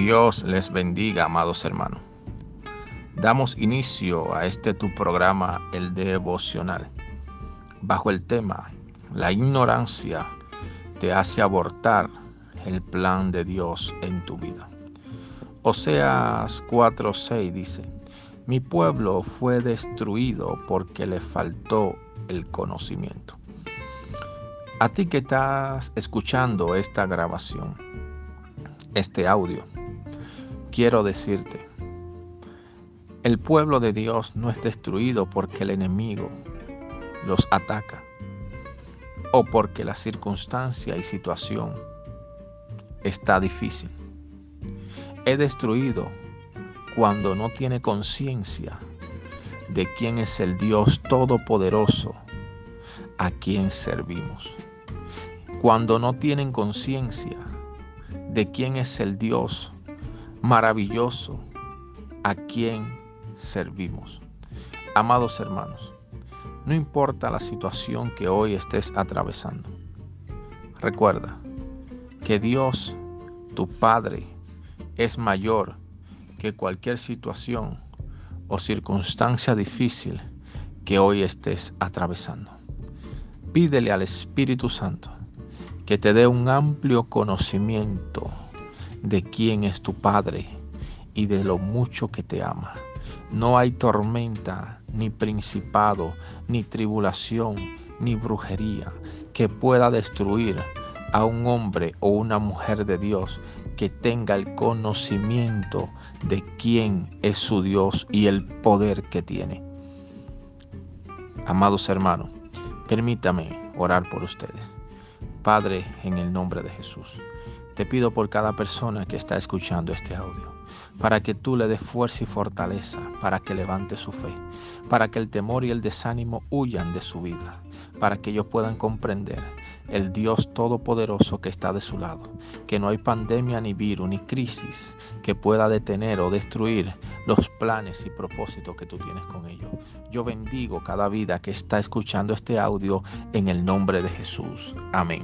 Dios les bendiga, amados hermanos. Damos inicio a este tu programa, el devocional, bajo el tema La ignorancia te hace abortar el plan de Dios en tu vida. Oseas 4:6 dice, mi pueblo fue destruido porque le faltó el conocimiento. A ti que estás escuchando esta grabación, este audio, quiero decirte, el pueblo de Dios no es destruido porque el enemigo los ataca o porque la circunstancia y situación está difícil. He destruido cuando no tiene conciencia de quién es el Dios Todopoderoso a quien servimos. Cuando no tienen conciencia de quién es el Dios maravilloso a quien servimos. Amados hermanos, no importa la situación que hoy estés atravesando. Recuerda que Dios, tu Padre, es mayor que cualquier situación o circunstancia difícil que hoy estés atravesando. Pídele al Espíritu Santo que te dé un amplio conocimiento de quién es tu Padre y de lo mucho que te ama. No hay tormenta, ni principado, ni tribulación, ni brujería que pueda destruir a un hombre o una mujer de Dios que tenga el conocimiento de quién es su Dios y el poder que tiene. Amados hermanos, permítame orar por ustedes. Padre, en el nombre de Jesús, te pido por cada persona que está escuchando este audio para que tú le des fuerza y fortaleza, para que levante su fe, para que el temor y el desánimo huyan de su vida, para que ellos puedan comprender el Dios Todopoderoso que está de su lado, que no hay pandemia ni virus ni crisis que pueda detener o destruir los planes y propósitos que tú tienes con ellos. Yo bendigo cada vida que está escuchando este audio en el nombre de Jesús. Amén.